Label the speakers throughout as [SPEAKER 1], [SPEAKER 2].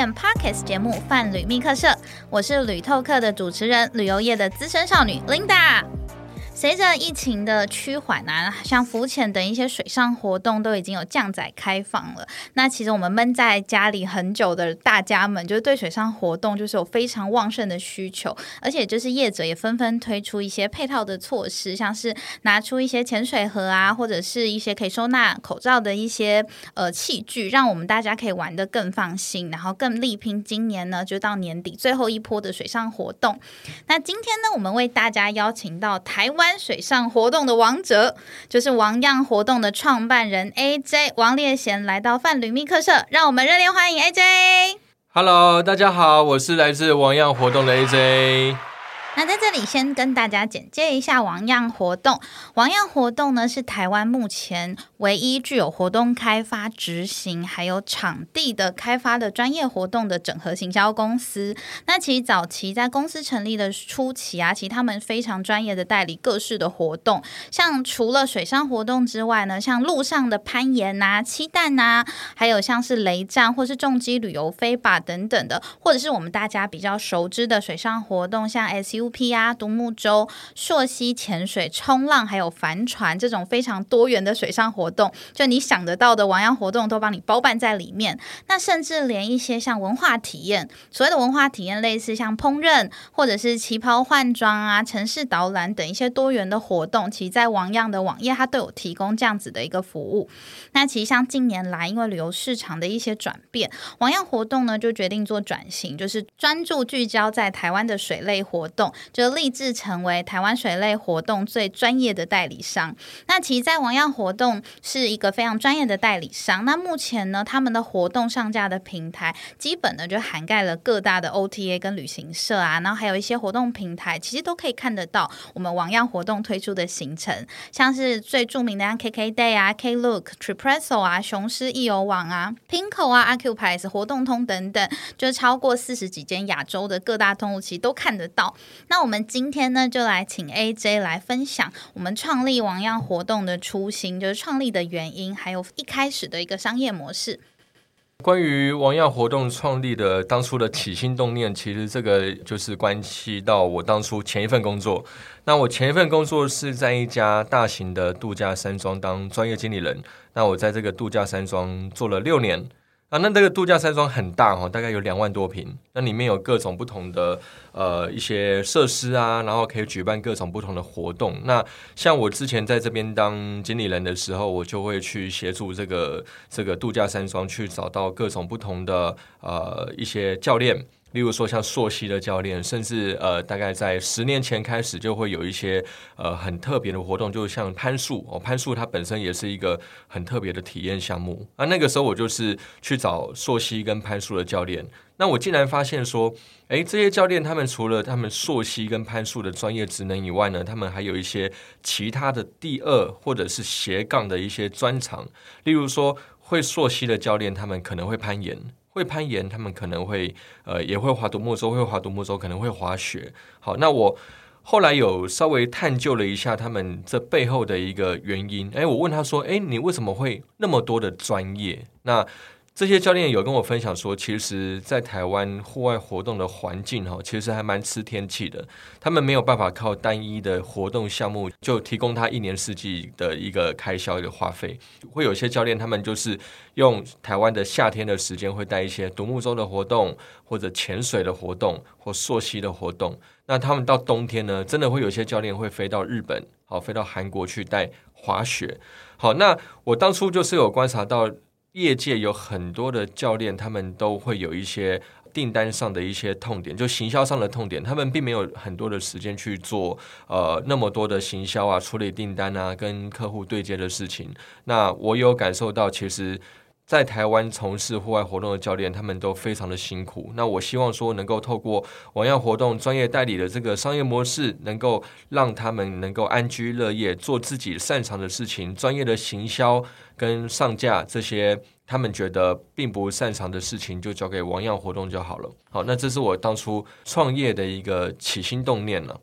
[SPEAKER 1] 验 Parkes 节目《泛旅密客社》，我是旅透客的主持人，旅游业的资深少女 Linda。随着疫情的趋缓啊，像浮潜等一些水上活动都已经有降载开放了。那其实我们闷在家里很久的大家们，就是对水上活动就是有非常旺盛的需求，而且就是业者也纷纷推出一些配套的措施，像是拿出一些潜水盒啊，或者是一些可以收纳口罩的一些呃器具，让我们大家可以玩得更放心，然后更力拼今年呢就到年底最后一波的水上活动。那今天呢，我们为大家邀请到台湾。水上活动的王者，就是王样活动的创办人 AJ 王烈贤来到范旅密客社，让我们热烈欢迎 AJ。
[SPEAKER 2] Hello，大家好，我是来自王样活动的 AJ。
[SPEAKER 1] 那在这里先跟大家简介一下王样活动。王样活动呢是台湾目前唯一具有活动开发、执行还有场地的开发的专业活动的整合行销公司。那其实早期在公司成立的初期啊，其实他们非常专业的代理各式的活动，像除了水上活动之外呢，像陆上的攀岩啊、七蛋啊，还有像是雷战或是重机旅游飞靶等等的，或者是我们大家比较熟知的水上活动，像 SU。U P 啊，独木舟、溯溪潜水、冲浪，还有帆船这种非常多元的水上活动，就你想得到的王样活动都帮你包办在里面。那甚至连一些像文化体验，所谓的文化体验，类似像烹饪或者是旗袍换装啊、城市导览等一些多元的活动，其实在王样的网页它都有提供这样子的一个服务。那其实像近年来，因为旅游市场的一些转变，王样活动呢就决定做转型，就是专注聚焦在台湾的水类活动。就立志成为台湾水类活动最专业的代理商。那其实，在王样活动是一个非常专业的代理商。那目前呢，他们的活动上架的平台，基本呢就涵盖了各大的 OTA 跟旅行社啊，然后还有一些活动平台，其实都可以看得到我们王样活动推出的行程，像是最著名的像 KK Day 啊、Klook、Tripresso 啊、雄狮易游网啊、Pinko 啊、Acupass 活动通等等，就是超过四十几间亚洲的各大通路，其实都看得到。那我们今天呢，就来请 AJ 来分享我们创立王样活动的初心，就是创立的原因，还有一开始的一个商业模式。
[SPEAKER 2] 关于王样活动创立的当初的起心动念，其实这个就是关系到我当初前一份工作。那我前一份工作是在一家大型的度假山庄当专业经理人。那我在这个度假山庄做了六年。啊，那这个度假山庄很大哦，大概有两万多平。那里面有各种不同的呃一些设施啊，然后可以举办各种不同的活动。那像我之前在这边当经理人的时候，我就会去协助这个这个度假山庄去找到各种不同的呃一些教练。例如说像朔溪的教练，甚至呃，大概在十年前开始就会有一些呃很特别的活动，就像攀树哦，攀树它本身也是一个很特别的体验项目。啊，那个时候我就是去找朔溪跟攀树的教练，那我竟然发现说，哎，这些教练他们除了他们朔溪跟攀树的专业职能以外呢，他们还有一些其他的第二或者是斜杠的一些专长。例如说，会朔溪的教练，他们可能会攀岩。会攀岩，他们可能会呃也会划独木舟，会划独木舟，可能会滑雪。好，那我后来有稍微探究了一下他们这背后的一个原因。哎，我问他说：“哎，你为什么会那么多的专业？”那这些教练有跟我分享说，其实，在台湾户外活动的环境哈，其实还蛮吃天气的。他们没有办法靠单一的活动项目就提供他一年四季的一个开销一个花费。会有些教练，他们就是用台湾的夏天的时间，会带一些独木舟的活动，或者潜水的活动，或溯溪的活动。那他们到冬天呢，真的会有些教练会飞到日本，好，飞到韩国去带滑雪。好，那我当初就是有观察到。业界有很多的教练，他们都会有一些订单上的一些痛点，就行销上的痛点，他们并没有很多的时间去做呃那么多的行销啊，处理订单啊，跟客户对接的事情。那我有感受到，其实。在台湾从事户外活动的教练，他们都非常的辛苦。那我希望说，能够透过网样活动专业代理的这个商业模式，能够让他们能够安居乐业，做自己擅长的事情，专业的行销跟上架这些他们觉得并不擅长的事情，就交给网样活动就好了。好，那这是我当初创业的一个起心动念了。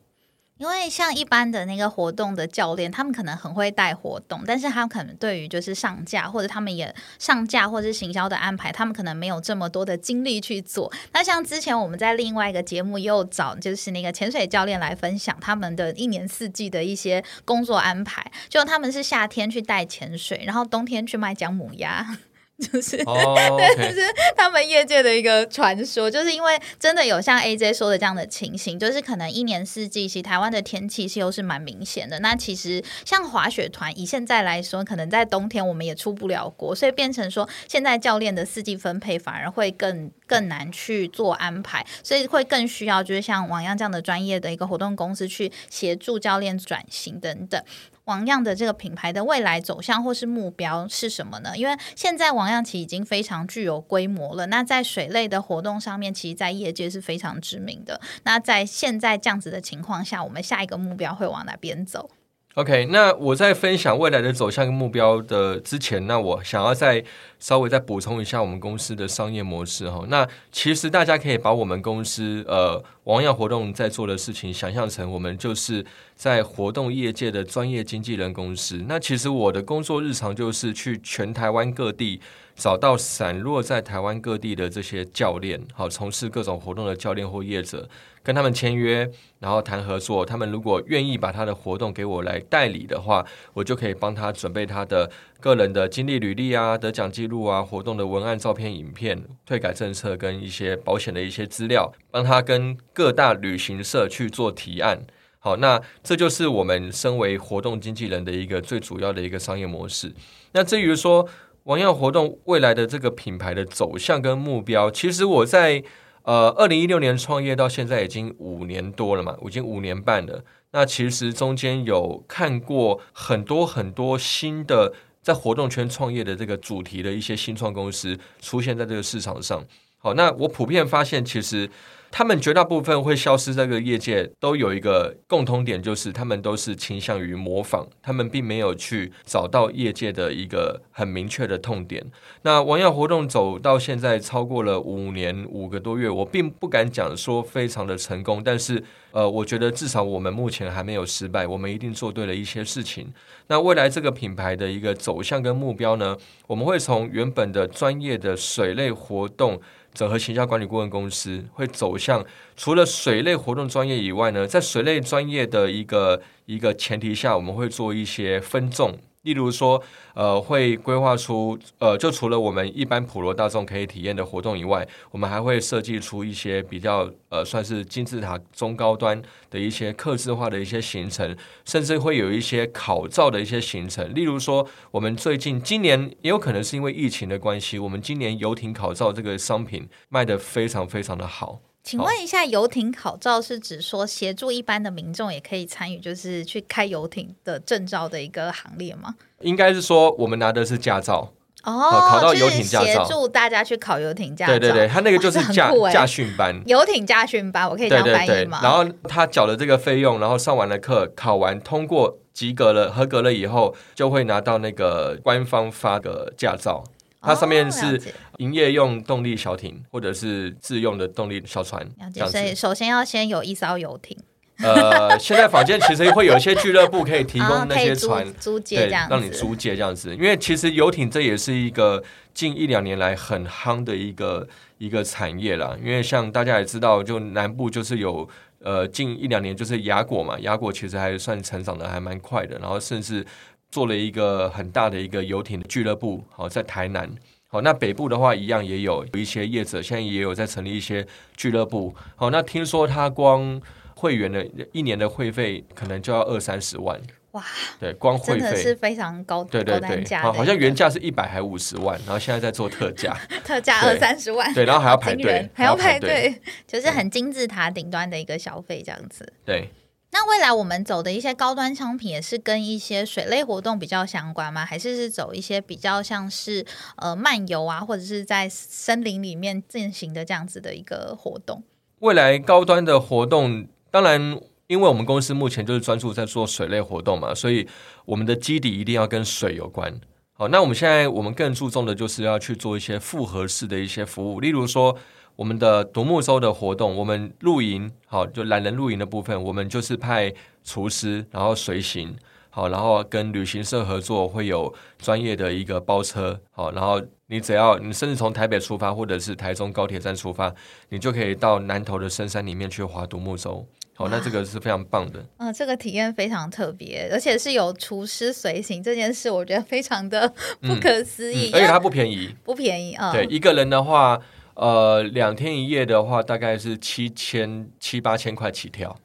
[SPEAKER 1] 因为像一般的那个活动的教练，他们可能很会带活动，但是他可能对于就是上架或者他们也上架或者是行销的安排，他们可能没有这么多的精力去做。那像之前我们在另外一个节目又找就是那个潜水教练来分享他们的一年四季的一些工作安排，就他们是夏天去带潜水，然后冬天去卖姜母鸭。就是，对，就是他们业界的一个传说，就是因为真的有像 AJ 说的这样的情形，就是可能一年四季，其实台湾的天气是又是蛮明显的。那其实像滑雪团，以现在来说，可能在冬天我们也出不了国，所以变成说，现在教练的四季分配反而会更更难去做安排，所以会更需要就是像王样这样的专业的一个活动公司去协助教练转型等等。王样的这个品牌的未来走向或是目标是什么呢？因为现在王样其已经非常具有规模了。那在水类的活动上面，其实，在业界是非常知名的。那在现在这样子的情况下，我们下一个目标会往哪边走
[SPEAKER 2] ？OK，那我在分享未来的走向跟目标的之前，那我想要再稍微再补充一下我们公司的商业模式哈。那其实大家可以把我们公司呃王耀活动在做的事情想象成我们就是在活动业界的专业经纪人公司。那其实我的工作日常就是去全台湾各地。找到散落在台湾各地的这些教练，好从事各种活动的教练或业者，跟他们签约，然后谈合作。他们如果愿意把他的活动给我来代理的话，我就可以帮他准备他的个人的经历履历啊、得奖记录啊、活动的文案、照片、影片、退改政策跟一些保险的一些资料，帮他跟各大旅行社去做提案。好，那这就是我们身为活动经纪人的一个最主要的一个商业模式。那至于说，王耀活动未来的这个品牌的走向跟目标，其实我在呃二零一六年创业到现在已经五年多了嘛，已经五年半了。那其实中间有看过很多很多新的在活动圈创业的这个主题的一些新创公司出现在这个市场上。好，那我普遍发现其实。他们绝大部分会消失，这个业界都有一个共通点，就是他们都是倾向于模仿，他们并没有去找到业界的一个很明确的痛点。那王耀活动走到现在超过了五年五个多月，我并不敢讲说非常的成功，但是呃，我觉得至少我们目前还没有失败，我们一定做对了一些事情。那未来这个品牌的一个走向跟目标呢，我们会从原本的专业的水类活动。整合行销管理顾问公司会走向除了水类活动专业以外呢，在水类专业的一个一个前提下，我们会做一些分众。例如说，呃，会规划出，呃，就除了我们一般普罗大众可以体验的活动以外，我们还会设计出一些比较，呃，算是金字塔中高端的一些客制化的一些行程，甚至会有一些考照的一些行程。例如说，我们最近今年也有可能是因为疫情的关系，我们今年游艇考照这个商品卖的非常非常的好。
[SPEAKER 1] 请问一下，游艇考照是指说协助一般的民众也可以参与，就是去开游艇的证照的一个行列吗？
[SPEAKER 2] 应该是说，我们拿的是驾照
[SPEAKER 1] 哦，
[SPEAKER 2] 考到游艇驾照，
[SPEAKER 1] 协助大家去考游艇驾照。
[SPEAKER 2] 对对对，他那个就是驾驾训班，
[SPEAKER 1] 游艇驾训班，我可以这样翻译吗？
[SPEAKER 2] 然后他缴了这个费用，然后上完了课，考完通过及格了，合格了以后，就会拿到那个官方发的驾照。它上面是营业用动力小艇，或者是自用的动力小船。
[SPEAKER 1] 所以首先要先有一艘游艇。
[SPEAKER 2] 呃，现在坊间其实会有一些俱乐部可以提供那些船
[SPEAKER 1] 租借，这样
[SPEAKER 2] 让你租借这样子。因为其实游艇这也是一个近一两年来很夯的一个一个产业啦。因为像大家也知道，就南部就是有呃近一两年就是雅果嘛，雅果其实还算成长的还蛮快的，然后甚至。做了一个很大的一个游艇的俱乐部，好在台南，好那北部的话一样也有有一些业者，现在也有在成立一些俱乐部，好那听说他光会员的一年的会费可能就要二三十万，哇，对，光会费。
[SPEAKER 1] 是非常高，
[SPEAKER 2] 对对对，好，好像原价是一百还五十万，然后现在在做特价，
[SPEAKER 1] 特价二三十万，
[SPEAKER 2] 对，然后还要排队，
[SPEAKER 1] 还要排队，就是很金字塔顶端的一个消费这样子，
[SPEAKER 2] 对。
[SPEAKER 1] 那未来我们走的一些高端商品，也是跟一些水类活动比较相关吗？还是是走一些比较像是呃漫游啊，或者是在森林里面进行的这样子的一个活动？
[SPEAKER 2] 未来高端的活动，当然，因为我们公司目前就是专注在做水类活动嘛，所以我们的基底一定要跟水有关。好，那我们现在我们更注重的就是要去做一些复合式的一些服务，例如说。我们的独木舟的活动，我们露营，好，就懒人露营的部分，我们就是派厨师，然后随行，好，然后跟旅行社合作，会有专业的一个包车，好，然后你只要你甚至从台北出发，或者是台中高铁站出发，你就可以到南投的深山里面去划独木舟。好，那这个是非常棒的。
[SPEAKER 1] 嗯，这个体验非常特别，而且是有厨师随行这件事，我觉得非常的不可思议。
[SPEAKER 2] 而且它不便宜，
[SPEAKER 1] 不便宜啊。
[SPEAKER 2] 对，一个人的话，呃，两天一夜的话，大概是七千七八千块起跳。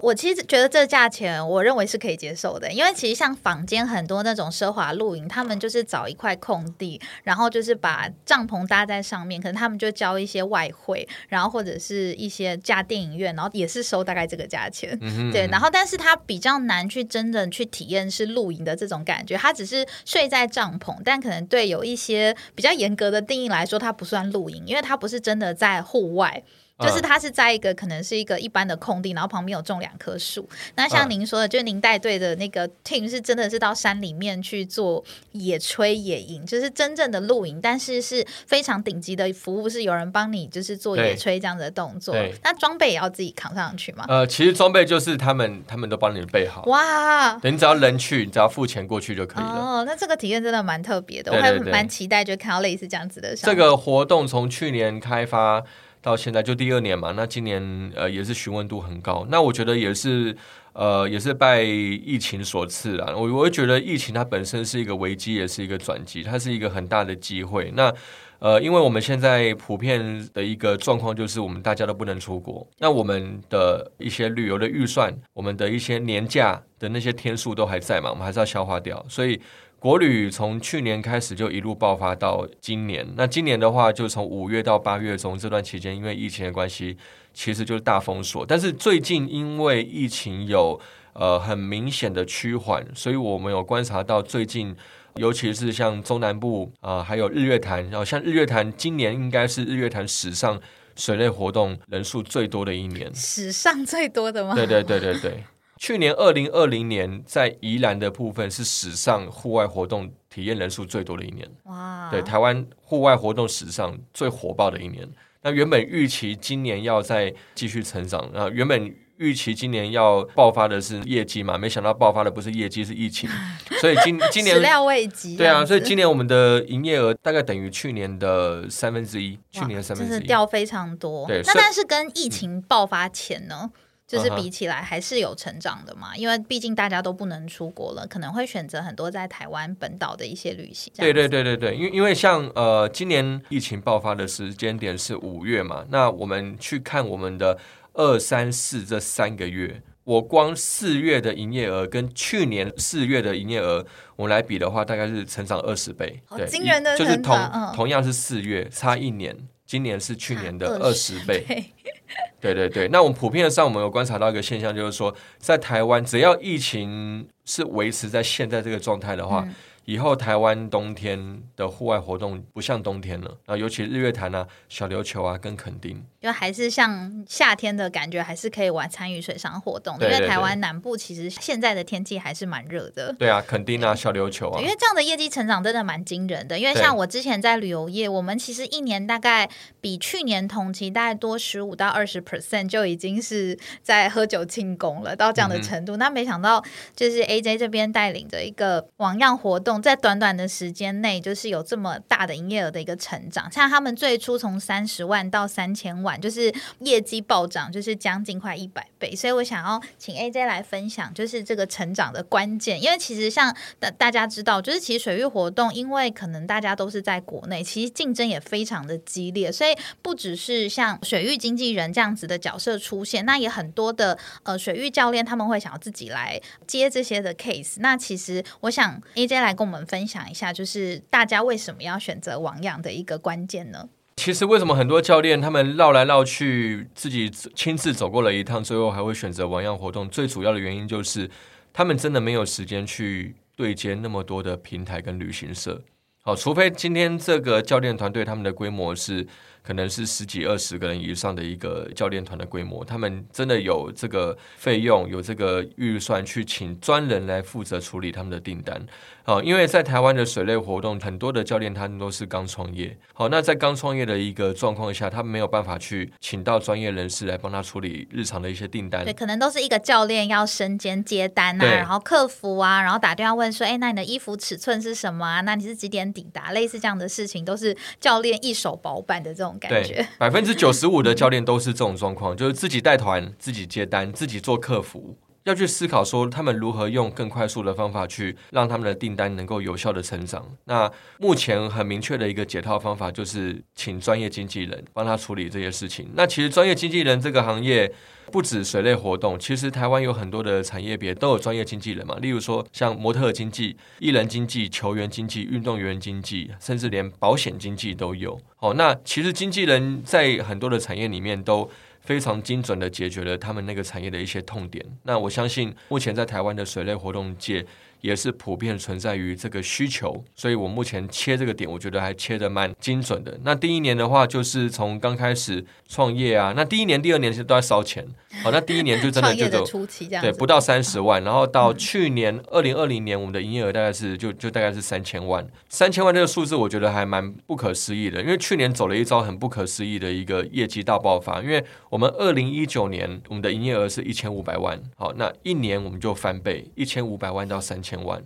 [SPEAKER 1] 我其实觉得这价钱，我认为是可以接受的，因为其实像坊间很多那种奢华露营，他们就是找一块空地，然后就是把帐篷搭在上面，可能他们就交一些外汇，然后或者是一些架电影院，然后也是收大概这个价钱，对。然后，但是它比较难去真正去体验是露营的这种感觉，它只是睡在帐篷，但可能对有一些比较严格的定义来说，它不算露营，因为它不是真的在户外。就是它是在一个可能是一个一般的空地，然后旁边有种两棵树。那像您说的，就是您带队的那个 team 是真的是到山里面去做野炊野营，就是真正的露营，但是是非常顶级的服务，是有人帮你就是做野炊这样的动作。那装备也要自己扛上去吗？
[SPEAKER 2] 呃，其实装备就是他们他们都帮你备好。哇，你只要人去，你只要付钱过去就可以了。哦，
[SPEAKER 1] 那这个体验真的蛮特别的，我还蛮期待就看到类似这样子的。
[SPEAKER 2] 这个活动从去年开发。到现在就第二年嘛，那今年呃也是询问度很高，那我觉得也是呃也是拜疫情所赐啦。我我觉得疫情它本身是一个危机，也是一个转机，它是一个很大的机会。那呃，因为我们现在普遍的一个状况就是我们大家都不能出国，那我们的一些旅游的预算，我们的一些年假的那些天数都还在嘛，我们还是要消化掉，所以。国旅从去年开始就一路爆发到今年，那今年的话，就从五月到八月中这段期间，因为疫情的关系，其实就是大封锁。但是最近因为疫情有呃很明显的趋缓，所以我们有观察到最近，尤其是像中南部啊，还有日月潭，然后像日月潭，今年应该是日月潭史上水类活动人数最多的一年，
[SPEAKER 1] 史上最多的吗？
[SPEAKER 2] 对对对对对。去年二零二零年在宜兰的部分是史上户外活动体验人数最多的一年。哇！对，台湾户外活动史上最火爆的一年。那原本预期今年要再继续成长，然后原本预期今年要爆发的是业绩嘛，没想到爆发的不是业绩，是疫情。所以今今年
[SPEAKER 1] 始料未及。
[SPEAKER 2] 对啊，所以今年我们的营业额大概等于去年的三分之一，去年的三分之一
[SPEAKER 1] 掉非常多。对，那但是跟疫情爆发前呢？就是比起来还是有成长的嘛，因为毕竟大家都不能出国了，可能会选择很多在台湾本岛的一些旅行。
[SPEAKER 2] 对对对对对，因为因为像呃，今年疫情爆发的时间点是五月嘛，那我们去看我们的二三四这三个月，我光四月的营业额跟去年四月的营业额，我们来比的话，大概是成长二十倍，
[SPEAKER 1] 好惊人的
[SPEAKER 2] 就是同同样是四月，差一年，今年是去年的二十倍。对对对，那我们普遍的上，我们有观察到一个现象，就是说，在台湾，只要疫情是维持在现在这个状态的话。以后台湾冬天的户外活动不像冬天了然后，尤其日月潭啊、小琉球啊，更肯定，
[SPEAKER 1] 就还是像夏天的感觉，还是可以玩参与水上活动。因为台湾南部其实现在的天气还是蛮热的。
[SPEAKER 2] 对啊，垦丁啊，小琉球啊。
[SPEAKER 1] 因为这样的业绩成长真的蛮惊人的。因为像我之前在旅游业，我们其实一年大概比去年同期大概多十五到二十 percent，就已经是在喝酒庆功了，到这样的程度。那没想到就是 AJ 这边带领着一个网样活动。在短短的时间内，就是有这么大的营业额的一个成长。像他们最初从三十万到三千万，就是业绩暴涨，就是将近快一百倍。所以我想要请 AJ 来分享，就是这个成长的关键。因为其实像大大家知道，就是其实水域活动，因为可能大家都是在国内，其实竞争也非常的激烈。所以不只是像水域经纪人这样子的角色出现，那也很多的呃水域教练他们会想要自己来接这些的 case。那其实我想 AJ 来跟我我们分享一下，就是大家为什么要选择网养的一个关键呢？
[SPEAKER 2] 其实为什么很多教练他们绕来绕去，自己亲自走过了一趟，最后还会选择网样活动？最主要的原因就是他们真的没有时间去对接那么多的平台跟旅行社。好，除非今天这个教练团队他们的规模是可能是十几二十个人以上的一个教练团的规模，他们真的有这个费用，有这个预算去请专人来负责处理他们的订单。好，因为在台湾的水类活动，很多的教练他们都是刚创业。好，那在刚创业的一个状况下，他们没有办法去请到专业人士来帮他处理日常的一些订单。
[SPEAKER 1] 对，可能都是一个教练要身兼接单啊，然后客服啊，然后打电话问说，哎，那你的衣服尺寸是什么啊？那你是几点抵达？类似这样的事情，都是教练一手包办的这种
[SPEAKER 2] 对。，百分之九十五的教练都是这种状况，就是自己带团、自己接单、自己做客服。要去思考说，他们如何用更快速的方法去让他们的订单能够有效的成长。那目前很明确的一个解套方法，就是请专业经纪人帮他处理这些事情。那其实专业经纪人这个行业不止水类活动，其实台湾有很多的产业别都有专业经纪人嘛，例如说像模特经纪、艺人经纪、球员经纪、运动员经纪，甚至连保险经纪都有。哦，那其实经纪人在很多的产业里面都非常精准的解决了他们那个产业的一些痛点。那我相信，目前在台湾的水类活动界也是普遍存在于这个需求，所以我目前切这个点，我觉得还切的蛮精准的。那第一年的话，就是从刚开始创业啊，那第一年、第二年其实都在烧钱。好，那第一年就真的就走
[SPEAKER 1] 初期这样，
[SPEAKER 2] 对，不到三十万，然后到去年二零二零年，我们的营业额大概是就就大概是三千万，三千万这个数字我觉得还蛮不可思议的，因为去年走了一招很不可思议的一个业绩大爆发，因为我们二零一九年我们的营业额是一千五百万，好，那一年我们就翻倍，一千五百万到三千万。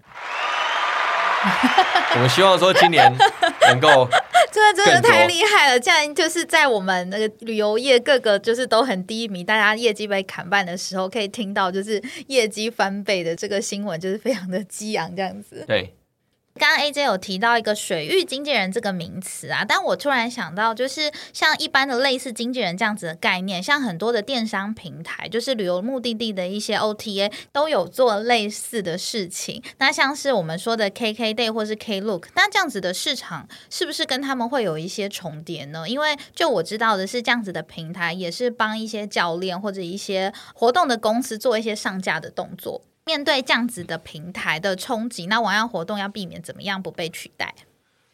[SPEAKER 2] 我们希望说今年 能够
[SPEAKER 1] 这个真的太厉害了！这样就是在我们那个旅游业各个就是都很低迷，大家业绩被砍半的时候，可以听到就是业绩翻倍的这个新闻，就是非常的激昂这样子。
[SPEAKER 2] 对。
[SPEAKER 1] 刚刚 AJ 有提到一个水域经纪人这个名词啊，但我突然想到，就是像一般的类似经纪人这样子的概念，像很多的电商平台，就是旅游目的地的一些 OTA 都有做类似的事情。那像是我们说的 KKday 或是 Klook，那这样子的市场是不是跟他们会有一些重叠呢？因为就我知道的是，这样子的平台也是帮一些教练或者一些活动的公司做一些上架的动作。面对这样子的平台的冲击，那网样活动要避免怎么样不被取代？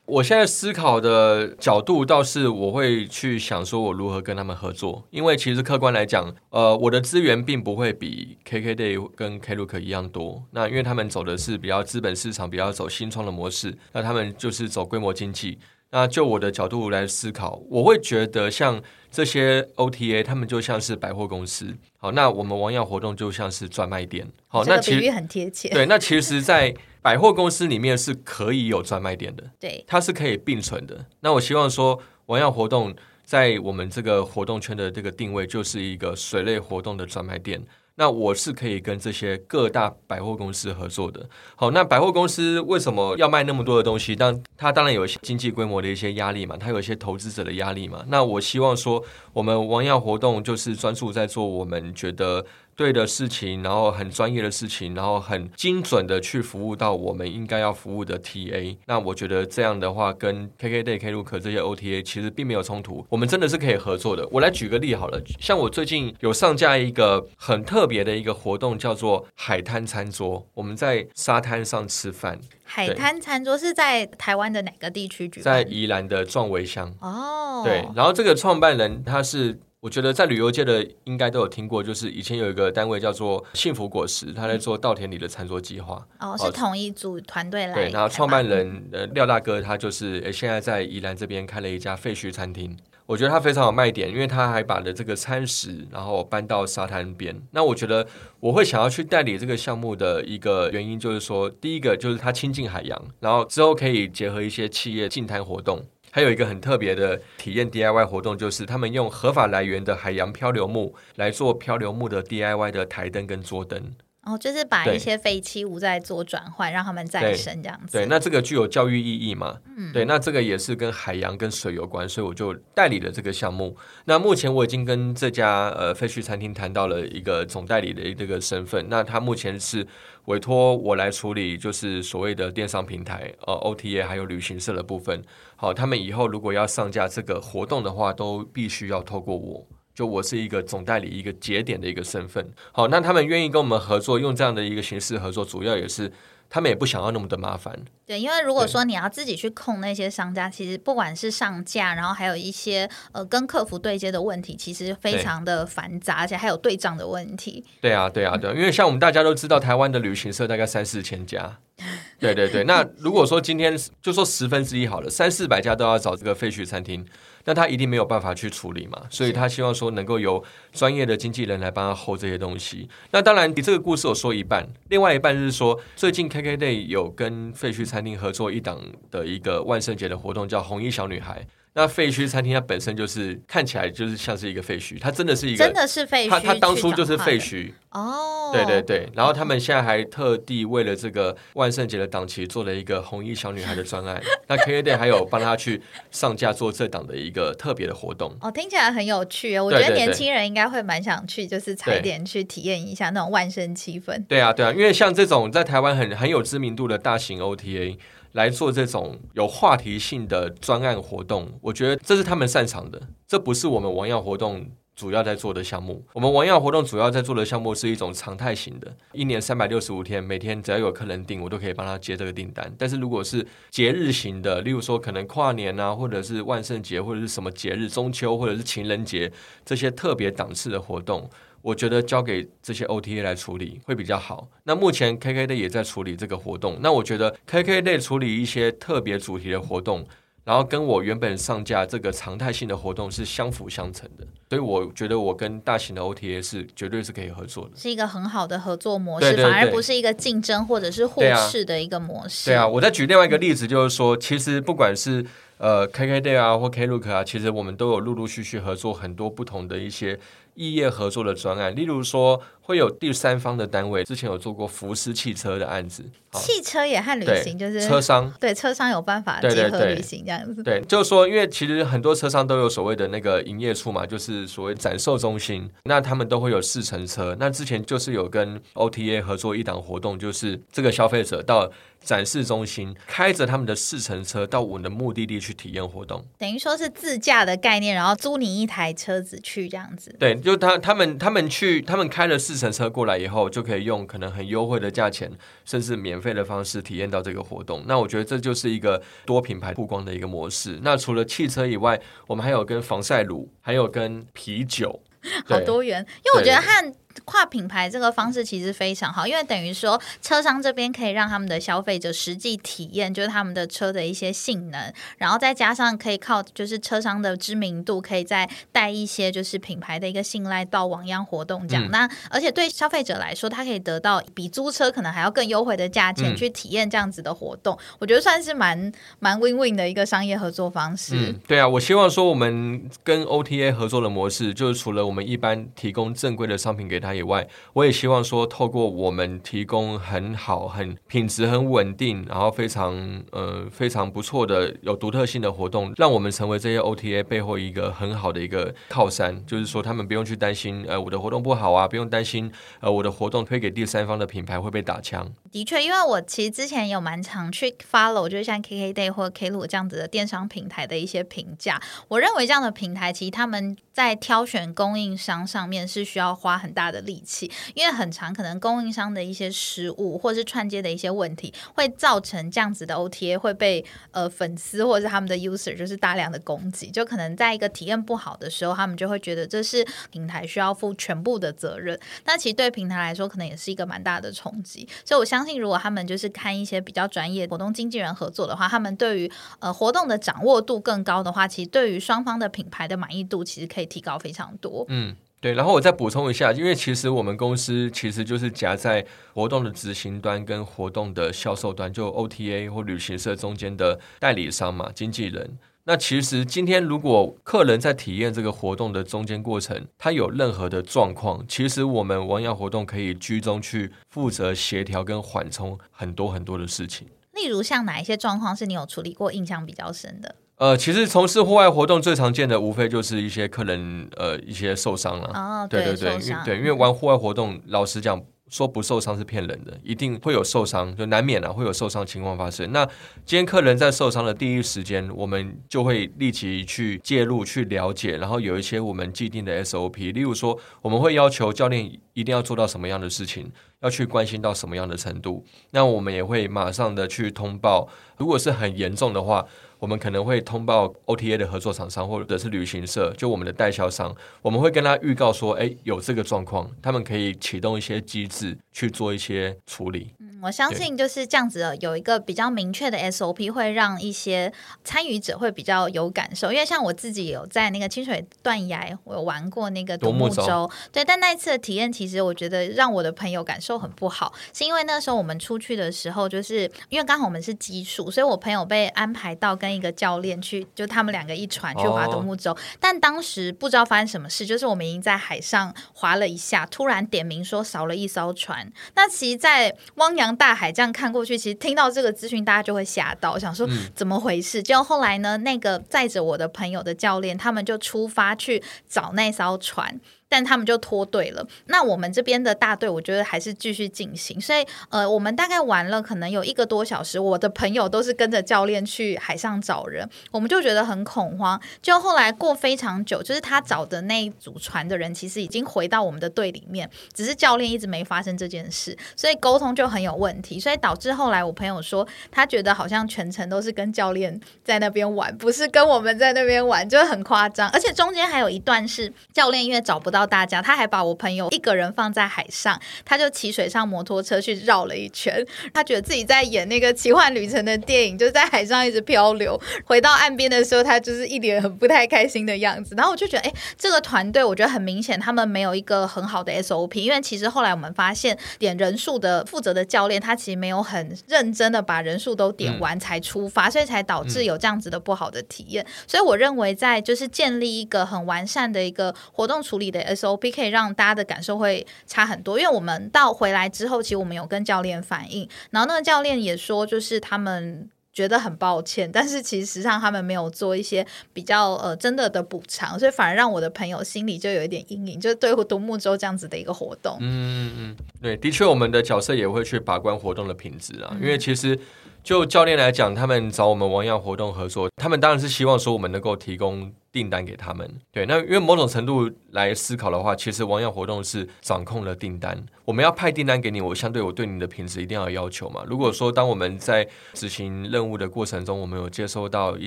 [SPEAKER 2] 我现在思考的角度倒是我会去想说，我如何跟他们合作，因为其实客观来讲，呃，我的资源并不会比 KKday 跟 Klook 一样多。那因为他们走的是比较资本市场，比较走新创的模式，那他们就是走规模经济。那就我的角度来思考，我会觉得像这些 OTA，他们就像是百货公司。好，那我们王耀活动就像是专卖店。好，那其实
[SPEAKER 1] 很贴切。
[SPEAKER 2] 对，那其实，在百货公司里面是可以有专卖店的。
[SPEAKER 1] 对，
[SPEAKER 2] 它是可以并存的。那我希望说，王耀活动在我们这个活动圈的这个定位，就是一个水类活动的专卖店。那我是可以跟这些各大百货公司合作的。好，那百货公司为什么要卖那么多的东西？当它当然有一些经济规模的一些压力嘛，它有一些投资者的压力嘛。那我希望说，我们王耀活动就是专注在做我们觉得。对的事情，然后很专业的事情，然后很精准的去服务到我们应该要服务的 TA。那我觉得这样的话，跟 KKday、Klook 这些 OTA 其实并没有冲突，我们真的是可以合作的。我来举个例好了，像我最近有上架一个很特别的一个活动，叫做海滩餐桌，我们在沙滩上吃饭，
[SPEAKER 1] 海滩餐桌是在台湾的哪个地区举办？
[SPEAKER 2] 在宜兰的壮围乡。
[SPEAKER 1] 哦，
[SPEAKER 2] 对，然后这个创办人他是。我觉得在旅游界的应该都有听过，就是以前有一个单位叫做幸福果实，他在做稻田里的餐桌计划。
[SPEAKER 1] 哦，是同一组团队来。
[SPEAKER 2] 对，然后创办人呃廖大哥他就是诶现在在宜兰这边开了一家废墟餐厅，我觉得他非常有卖点，因为他还把的这个餐食然后搬到沙滩边。那我觉得我会想要去代理这个项目的一个原因就是说，第一个就是他亲近海洋，然后之后可以结合一些企业净滩活动。还有一个很特别的体验 DIY 活动，就是他们用合法来源的海洋漂流木来做漂流木的 DIY 的台灯跟桌灯。
[SPEAKER 1] 哦，就是把一些废弃物再做转换，让他们再生这样子。
[SPEAKER 2] 对，那这个具有教育意义嘛？嗯，对，那这个也是跟海洋跟水有关，所以我就代理了这个项目。那目前我已经跟这家呃废墟餐厅谈到了一个总代理的这个身份，那他目前是委托我来处理，就是所谓的电商平台呃 OTA 还有旅行社的部分。好，他们以后如果要上架这个活动的话，都必须要透过我。就我是一个总代理，一个节点的一个身份。好，那他们愿意跟我们合作，用这样的一个形式合作，主要也是他们也不想要那么的麻烦。
[SPEAKER 1] 对，因为如果说你要自己去控那些商家，其实不管是上架，然后还有一些呃跟客服对接的问题，其实非常的繁杂，而且还有对账的问题。
[SPEAKER 2] 对啊，对啊，对，因为像我们大家都知道，台湾的旅行社大概三四千家。对对对，那如果说今天就说十分之一好了，三四百家都要找这个废墟餐厅，那他一定没有办法去处理嘛，所以他希望说能够由专业的经纪人来帮他 hold 这些东西。那当然，你这个故事我说一半，另外一半就是说，最近 KKday 有跟废墟餐厅合作一档的一个万圣节的活动，叫红衣小女孩。那废墟餐厅它本身就是看起来就是像是一个废墟，它真的是一个
[SPEAKER 1] 真的是废墟，
[SPEAKER 2] 它它当初就是废墟
[SPEAKER 1] 哦。
[SPEAKER 2] 对对对，然后他们现在还特地为了这个万圣节的档期做了一个红衣小女孩的专案。那 K A Day 还有帮他去上架做这档的一个特别的活动。
[SPEAKER 1] 哦，听起来很有趣哦。我觉得年轻人应该会蛮想去，就是踩点去体验一下那种万圣气氛。
[SPEAKER 2] 对啊对啊，因为像这种在台湾很很有知名度的大型 O T A。来做这种有话题性的专案活动，我觉得这是他们擅长的。这不是我们王耀活动主要在做的项目。我们王耀活动主要在做的项目是一种常态型的，一年三百六十五天，每天只要有客人订，我都可以帮他接这个订单。但是如果是节日型的，例如说可能跨年啊，或者是万圣节，或者是什么节日，中秋或者是情人节这些特别档次的活动。我觉得交给这些 OTA 来处理会比较好。那目前 KKday 也在处理这个活动。那我觉得 KKday 处理一些特别主题的活动，然后跟我原本上架这个常态性的活动是相辅相成的。所以我觉得我跟大型的 OTA 是绝对是可以合作的，
[SPEAKER 1] 是一个很好的合作模式，反而不是一个竞争或者是互斥的一个模式。
[SPEAKER 2] 对啊，我再举另外一个例子，就是说，其实不管是呃 KKday 啊或 Klook 啊，其实我们都有陆陆续续合作很多不同的一些。异业合作的专案，例如说会有第三方的单位，之前有做过福斯汽车的案子，
[SPEAKER 1] 汽车也和旅行就是
[SPEAKER 2] 车商，
[SPEAKER 1] 对车商有办法结合旅行这样子。
[SPEAKER 2] 对，就是说，因为其实很多车商都有所谓的那个营业处嘛，就是所谓展售中心，那他们都会有试乘车。那之前就是有跟 OTA 合作一档活动，就是这个消费者到。展示中心开着他们的试乘车到我们的目的地去体验活动，
[SPEAKER 1] 等于说是自驾的概念，然后租你一台车子去这样子。
[SPEAKER 2] 对，就他他们他们去，他们开了试乘车过来以后，就可以用可能很优惠的价钱，甚至免费的方式体验到这个活动。那我觉得这就是一个多品牌曝光的一个模式。那除了汽车以外，我们还有跟防晒乳，还有跟啤酒，
[SPEAKER 1] 好多元。因为我觉得和跨品牌这个方式其实非常好，因为等于说车商这边可以让他们的消费者实际体验，就是他们的车的一些性能，然后再加上可以靠就是车商的知名度，可以再带一些就是品牌的一个信赖到网样活动这样。那而且对消费者来说，他可以得到比租车可能还要更优惠的价钱去体验这样子的活动，我觉得算是蛮蛮 win win 的一个商业合作方式。
[SPEAKER 2] 嗯，对啊，我希望说我们跟 OTA 合作的模式，就是除了我们一般提供正规的商品给他。以外，我也希望说，透过我们提供很好、很品质很稳定，然后非常呃非常不错的有独特性的活动，让我们成为这些 OTA 背后一个很好的一个靠山。就是说，他们不用去担心呃我的活动不好啊，不用担心呃我的活动推给第三方的品牌会被打枪。
[SPEAKER 1] 的确，因为我其实之前有蛮常去 follow，就是像 KKday 或 K 罗这样子的电商平台的一些评价。我认为这样的平台其实他们在挑选供应商上面是需要花很大的。力气，因为很长，可能供应商的一些失误，或是串接的一些问题，会造成这样子的 OTA 会被呃粉丝或者是他们的 user 就是大量的攻击，就可能在一个体验不好的时候，他们就会觉得这是平台需要负全部的责任。那其实对平台来说，可能也是一个蛮大的冲击。所以我相信，如果他们就是看一些比较专业活动经纪人合作的话，他们对于呃活动的掌握度更高的话，其实对于双方的品牌的满意度，其实可以提高非常多。
[SPEAKER 2] 嗯。对，然后我再补充一下，因为其实我们公司其实就是夹在活动的执行端跟活动的销售端，就 OTA 或旅行社中间的代理商嘛，经纪人。那其实今天如果客人在体验这个活动的中间过程，他有任何的状况，其实我们王阳活动可以居中去负责协调跟缓冲很多很多的事情。
[SPEAKER 1] 例如像哪一些状况是你有处理过印象比较深的？
[SPEAKER 2] 呃，其实从事户外活动最常见的，无非就是一些客人呃一些受伤了。
[SPEAKER 1] 哦，对
[SPEAKER 2] 对对，对，因为玩户外活动，老实讲，说不受伤是骗人的，一定会有受伤，就难免啊会有受伤情况发生。那今天客人在受伤的第一时间，我们就会立即去介入去了解，然后有一些我们既定的 SOP，例如说我们会要求教练一定要做到什么样的事情。要去关心到什么样的程度。那我们也会马上的去通报，如果是很严重的话。我们可能会通报 OTA 的合作厂商或者是旅行社，就我们的代销商，我们会跟他预告说，哎，有这个状况，他们可以启动一些机制去做一些处理。
[SPEAKER 1] 我相信就是这样子，有一个比较明确的 SOP，会让一些参与者会比较有感受。因为像我自己有在那个清水断崖，我有玩过那个独木舟，对，但那一次的体验，其实我觉得让我的朋友感受很不好，是因为那时候我们出去的时候，就是因为刚好我们是基数，所以我朋友被安排到跟一个教练去，就他们两个一船去划独木舟。但当时不知道发生什么事，就是我们已经在海上划了一下，突然点名说少了一艘船。那其实，在汪洋。大海这样看过去，其实听到这个资讯，大家就会吓到，想说怎么回事？结果后来呢，那个载着我的朋友的教练，他们就出发去找那艘船。但他们就脱队了。那我们这边的大队，我觉得还是继续进行。所以，呃，我们大概玩了可能有一个多小时。我的朋友都是跟着教练去海上找人，我们就觉得很恐慌。就后来过非常久，就是他找的那一组船的人，其实已经回到我们的队里面，只是教练一直没发生这件事，所以沟通就很有问题。所以导致后来我朋友说，他觉得好像全程都是跟教练在那边玩，不是跟我们在那边玩，就很夸张。而且中间还有一段是教练因为找不到。大家，他还把我朋友一个人放在海上，他就骑水上摩托车去绕了一圈。他觉得自己在演那个奇幻旅程的电影，就在海上一直漂流。回到岸边的时候，他就是一脸很不太开心的样子。然后我就觉得，哎，这个团队我觉得很明显，他们没有一个很好的 SOP。因为其实后来我们发现，点人数的负责的教练，他其实没有很认真的把人数都点完才出发，所以才导致有这样子的不好的体验。所以我认为，在就是建立一个很完善的一个活动处理的。SOP 可以让大家的感受会差很多，因为我们到回来之后，其实我们有跟教练反映，然后那个教练也说，就是他们觉得很抱歉，但是其实上他们没有做一些比较呃真的的补偿，所以反而让我的朋友心里就有一点阴影，就是对独木舟这样子的一个活动。
[SPEAKER 2] 嗯嗯，对，的确，我们的角色也会去把关活动的品质啊，因为其实就教练来讲，他们找我们王样活动合作，他们当然是希望说我们能够提供。订单给他们，对，那因为某种程度来思考的话，其实王耀活动是掌控了订单。我们要派订单给你，我相对我对你的品质一定要要求嘛。如果说当我们在执行任务的过程中，我们有接收到一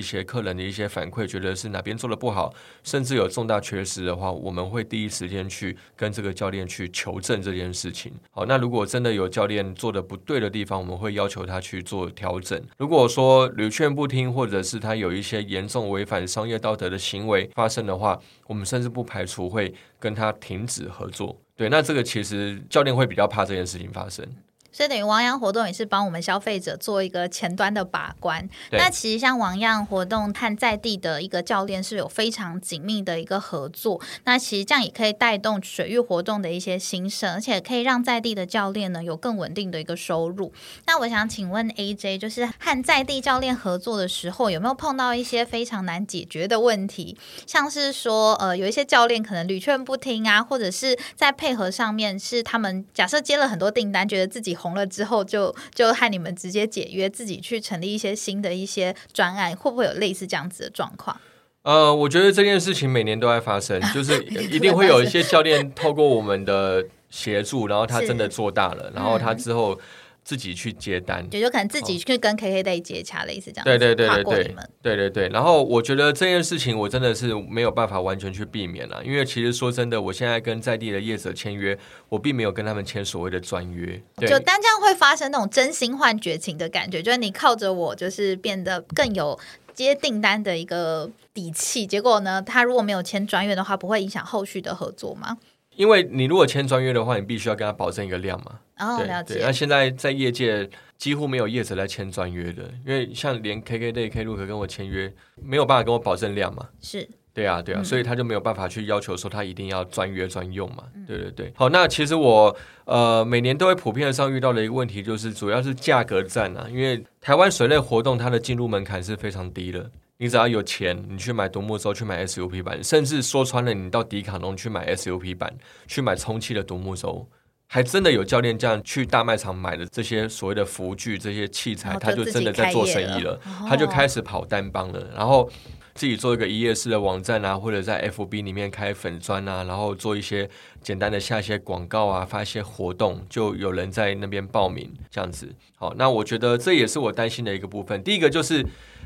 [SPEAKER 2] 些客人的一些反馈，觉得是哪边做的不好，甚至有重大缺失的话，我们会第一时间去跟这个教练去求证这件事情。好，那如果真的有教练做的不对的地方，我们会要求他去做调整。如果说屡劝不听，或者是他有一些严重违反商业道德的行行为发生的话，我们甚至不排除会跟他停止合作。对，那这个其实教练会比较怕这件事情发生。
[SPEAKER 1] 所以等于王阳活动也是帮我们消费者做一个前端的把关。那其实像王样活动和在地的一个教练是有非常紧密的一个合作。那其实这样也可以带动水域活动的一些兴盛，而且可以让在地的教练呢有更稳定的一个收入。那我想请问 AJ，就是和在地教练合作的时候，有没有碰到一些非常难解决的问题？像是说，呃，有一些教练可能屡劝不听啊，或者是在配合上面是他们假设接了很多订单，觉得自己。红了之后，就就和你们直接解约，自己去成立一些新的一些专案，会不会有类似这样子的状况？
[SPEAKER 2] 呃，我觉得这件事情每年都在发生，就是 一定会有一些教练透过我们的协助，然后他真的做大了，然后他之后。自己去接单，
[SPEAKER 1] 也就可能自己去跟 KKday 接洽，类似这样。
[SPEAKER 2] 对对对对对，对对对。然后我觉得这件事情我真的是没有办法完全去避免了，因为其实说真的，我现在跟在地的业者签约，我并没有跟他们签所谓的专约。
[SPEAKER 1] 就单这样会发生那种真心换绝情的感觉，就是你靠着我，就是变得更有接订单的一个底气。结果呢，他如果没有签专约的话，不会影响后续的合作吗？
[SPEAKER 2] 因为你如果签专约的话，你必须要跟他保证一个量嘛。
[SPEAKER 1] 哦，了解。
[SPEAKER 2] 那现在在业界几乎没有业者来签专约的，因为像连 KKday、K 路可跟我签约，没有办法跟我保证量嘛。
[SPEAKER 1] 是。
[SPEAKER 2] 对啊，对啊，所以他就没有办法去要求说他一定要专约专用嘛。对对对。好，那其实我呃每年都会普遍上遇到的一个问题，就是主要是价格战啊。因为台湾水类活动它的进入门槛是非常低的。你只要有钱，你去买独木舟，去买 SUP 版，甚至说穿了，你到迪卡侬去买 SUP 版，去买充气的独木舟，还真的有教练这样去大卖场买的这些所谓的服具、这些器材，他就真的在做生意了，他就开始跑单帮了。然后自己做一个一页式的网站啊，或者在 FB 里面开粉砖啊，然后做一些简单的下一些广告啊，发一些活动，就有人在那边报名这样子。好，那我觉得这也是我担心的一个部分。第一个就是。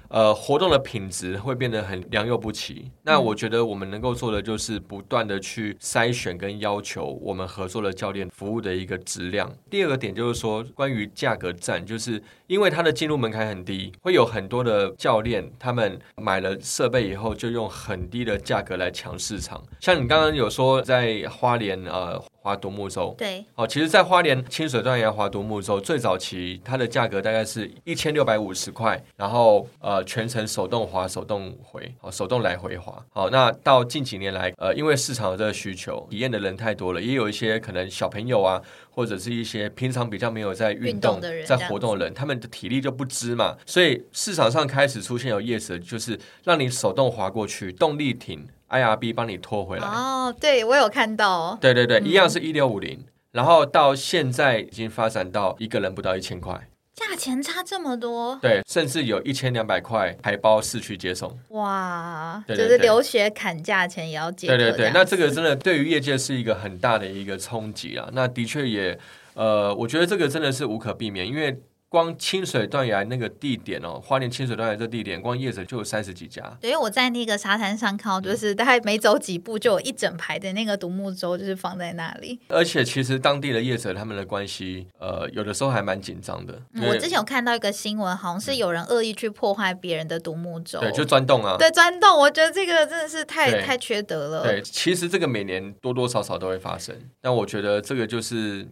[SPEAKER 2] 呃，活动的品质会变得很良莠不齐。那我觉得我们能够做的就是不断的去筛选跟要求我们合作的教练服务的一个质量。第二个点就是说，关于价格战，就是因为它的进入门槛很低，会有很多的教练他们买了设备以后就用很低的价格来抢市场。像你刚刚有说在花莲呃。划独木舟，
[SPEAKER 1] 对，
[SPEAKER 2] 哦，其实，在花莲清水断崖划独木舟，最早期它的价格大概是一千六百五十块，然后呃，全程手动滑、手动回，哦，手动来回滑。好，那到近几年来，呃，因为市场有这个需求，体验的人太多了，也有一些可能小朋友啊，或者是一些平常比较没有在运动
[SPEAKER 1] 的人，
[SPEAKER 2] 在活动的人，他们的体力就不支嘛，所以市场上开始出现有叶子，就是让你手动滑过去，动力艇。IRB 帮你拖回来。
[SPEAKER 1] 哦，对我有看到，
[SPEAKER 2] 对对对，一样是一六五零，然后到现在已经发展到一个人不到一千块，
[SPEAKER 1] 价钱差这么多，
[SPEAKER 2] 对，甚至有一千两百块还包市区接送，
[SPEAKER 1] 哇，就是留学砍价钱也要接，
[SPEAKER 2] 对对对，那这个真的对于业界是一个很大的一个冲击啊，那的确也，呃，我觉得这个真的是无可避免，因为。光清水断崖那个地点哦，花莲清水断崖这地点，光叶子就有三十几家。
[SPEAKER 1] 对，因为我在那个沙滩上看到，就是大概每走几步就有一整排的那个独木舟，就是放在那里。
[SPEAKER 2] 而且其实当地的业者他们的关系，呃，有的时候还蛮紧张的。
[SPEAKER 1] 我之前有看到一个新闻，好像是有人恶意去破坏别人的独木舟，
[SPEAKER 2] 对，就钻洞啊。
[SPEAKER 1] 对，钻洞，我觉得这个真的是太太缺德了。
[SPEAKER 2] 对，其实这个每年多多少少都会发生，但我觉得这个就是。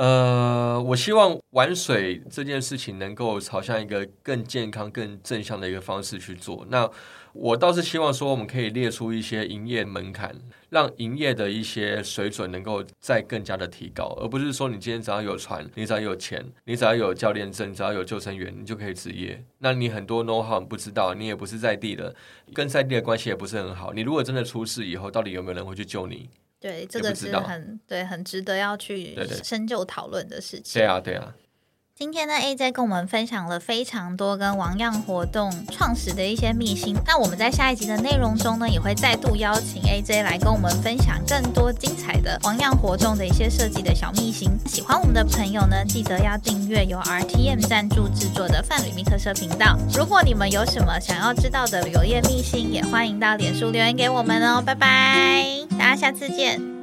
[SPEAKER 2] 呃，我希望玩水这件事情能够朝向一个更健康、更正向的一个方式去做。那我倒是希望说，我们可以列出一些营业门槛，让营业的一些水准能够再更加的提高，而不是说你今天只要有船，你只要有钱，你只要有教练证，只要有救生员，你就可以职业。那你很多 know how 不知道，你也不是在地的，跟在地的关系也不是很好。你如果真的出事以后，到底有没有人会去救你？
[SPEAKER 1] 对，这个是很对，很值得要去深究讨论的事情。
[SPEAKER 2] 对啊，对啊。
[SPEAKER 1] 今天呢，AJ 跟我们分享了非常多跟王样活动创始的一些秘辛。那我们在下一集的内容中呢，也会再度邀请 AJ 来跟我们分享更多精彩的王样活动的一些设计的小秘辛。喜欢我们的朋友呢，记得要订阅由 RTM 赞助制作的范旅密特社频道。如果你们有什么想要知道的旅游业秘辛，也欢迎到脸书留言给我们哦。拜拜，大家下次见。